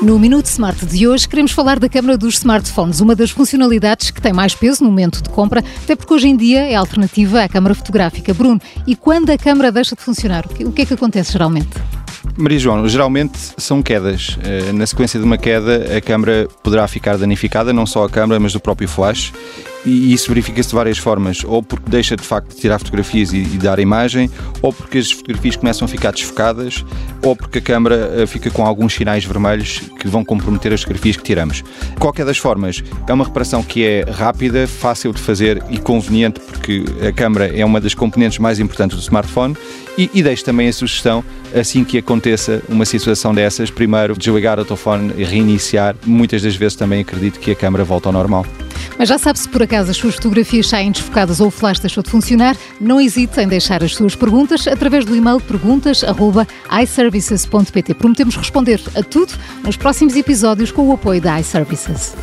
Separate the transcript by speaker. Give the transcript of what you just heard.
Speaker 1: No Minuto Smart de hoje, queremos falar da câmara dos smartphones, uma das funcionalidades que tem mais peso no momento de compra, até porque hoje em dia é alternativa à câmara fotográfica. Bruno, e quando a câmara deixa de funcionar, o que é que acontece geralmente?
Speaker 2: Maria João, geralmente são quedas. Eh, na sequência de uma queda, a câmara poderá ficar danificada, não só a câmara, mas do próprio flash. E isso verifica-se de várias formas, ou porque deixa de facto de tirar fotografias e, e dar imagem, ou porque as fotografias começam a ficar desfocadas, ou porque a câmara eh, fica com alguns sinais vermelhos que vão comprometer as fotografias que tiramos. Qualquer das formas, é uma reparação que é rápida, fácil de fazer e conveniente, porque a câmara é uma das componentes mais importantes do smartphone. E, e deixo também a sugestão, assim que aconteça uma situação dessas, primeiro desligar o telefone e reiniciar. Muitas das vezes também acredito que a câmara volta ao normal.
Speaker 1: Mas já sabe, se por acaso as suas fotografias saem desfocadas ou o flash deixou de funcionar, não hesite em deixar as suas perguntas através do e-mail perguntas.iservices.pt. Prometemos responder a tudo nos próximos episódios com o apoio da iServices.